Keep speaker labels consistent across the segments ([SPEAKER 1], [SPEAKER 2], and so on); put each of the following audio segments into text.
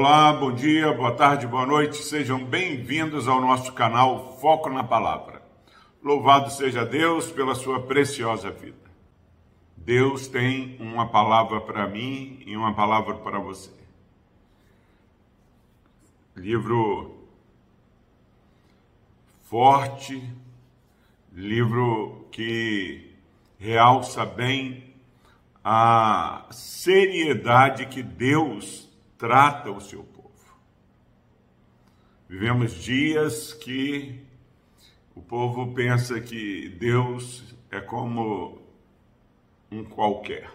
[SPEAKER 1] Olá, bom dia, boa tarde, boa noite, sejam bem-vindos ao nosso canal Foco na Palavra. Louvado seja Deus pela sua preciosa vida. Deus tem uma palavra para mim e uma palavra para você. Livro forte, livro que realça bem a seriedade que Deus trata o seu povo. Vivemos dias que o povo pensa que Deus é como um qualquer.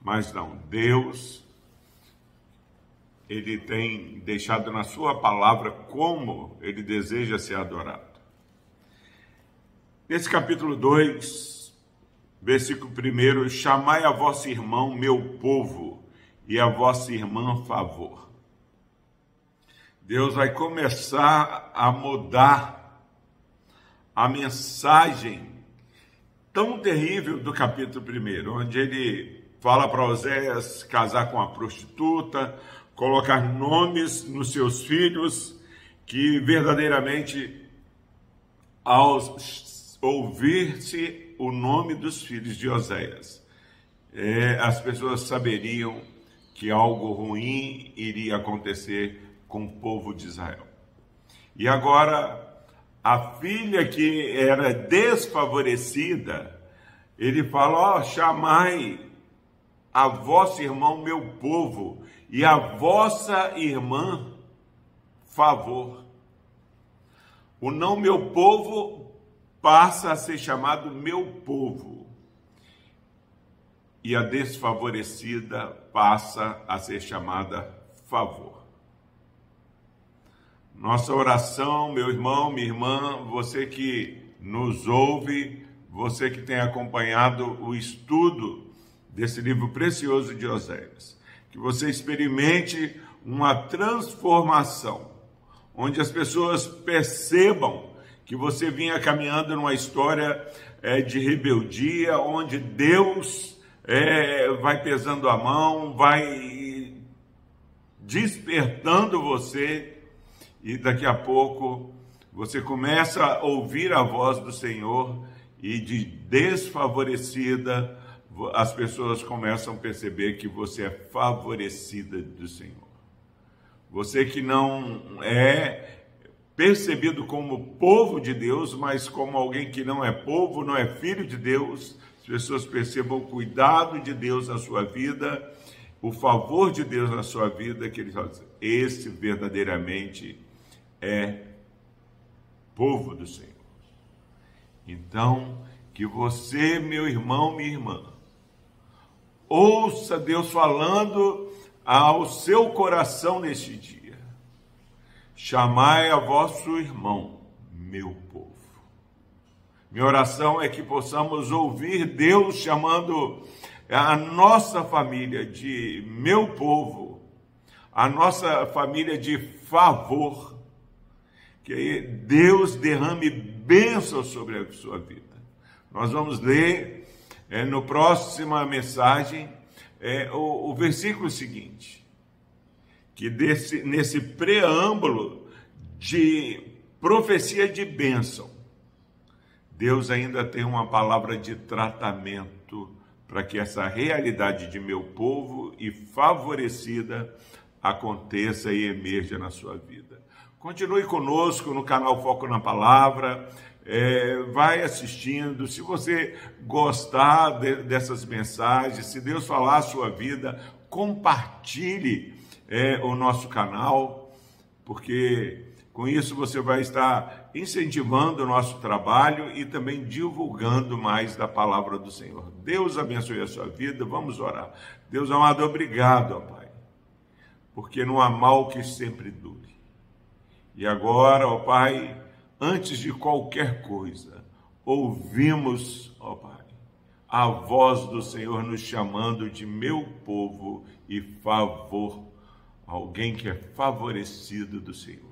[SPEAKER 1] Mas não, Deus ele tem deixado na sua palavra como ele deseja ser adorado. Nesse capítulo 2, versículo 1, chamai a vosso irmão meu povo e a vossa irmã favor. Deus vai começar a mudar a mensagem tão terrível do capítulo 1, onde ele fala para Oséias casar com a prostituta, colocar nomes nos seus filhos, que verdadeiramente, ao ouvir-se o nome dos filhos de Oséias, é, as pessoas saberiam que algo ruim iria acontecer com o povo de Israel. E agora, a filha que era desfavorecida, ele fala: oh, chamai a vosso irmão, meu povo, e a vossa irmã, favor. O não meu povo passa a ser chamado meu povo e a desfavorecida passa a ser chamada favor. Nossa oração, meu irmão, minha irmã, você que nos ouve, você que tem acompanhado o estudo desse livro precioso de Oséias, que você experimente uma transformação, onde as pessoas percebam que você vinha caminhando numa história é, de rebeldia, onde Deus é, vai pesando a mão, vai despertando você, e daqui a pouco você começa a ouvir a voz do Senhor e de desfavorecida, as pessoas começam a perceber que você é favorecida do Senhor. Você que não é percebido como povo de Deus, mas como alguém que não é povo, não é filho de Deus, as pessoas percebam o cuidado de Deus na sua vida, o favor de Deus na sua vida, que eles falam, esse verdadeiramente é povo do Senhor. Então, que você, meu irmão, minha irmã, ouça Deus falando ao seu coração neste dia. Chamai a vosso irmão, meu povo. Minha oração é que possamos ouvir Deus chamando a nossa família de meu povo, a nossa família de favor, que Deus derrame bênção sobre a sua vida. Nós vamos ler é, no próxima mensagem é, o, o versículo seguinte, que desse, nesse preâmbulo de profecia de bênção, Deus ainda tem uma palavra de tratamento para que essa realidade de meu povo e favorecida aconteça e emerja na sua vida. Continue conosco no canal Foco na Palavra. É, vai assistindo. Se você gostar de, dessas mensagens, se Deus falar a sua vida, compartilhe é, o nosso canal, porque com isso, você vai estar incentivando o nosso trabalho e também divulgando mais da palavra do Senhor. Deus abençoe a sua vida. Vamos orar. Deus amado, obrigado, ó Pai, porque não há mal que sempre dure. E agora, ó Pai, antes de qualquer coisa, ouvimos, ó Pai, a voz do Senhor nos chamando de meu povo e favor, alguém que é favorecido do Senhor.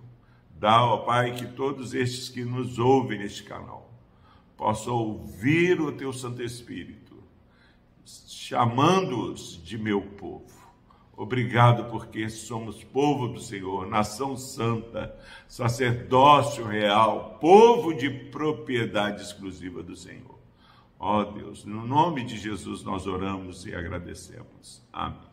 [SPEAKER 1] Dá, ó Pai, que todos estes que nos ouvem neste canal possam ouvir o Teu Santo Espírito, chamando-os de meu povo, Obrigado porque somos povo do Senhor, nação santa, sacerdócio real, povo de propriedade exclusiva do Senhor. Ó oh Deus, no nome de Jesus nós oramos e agradecemos. Amém.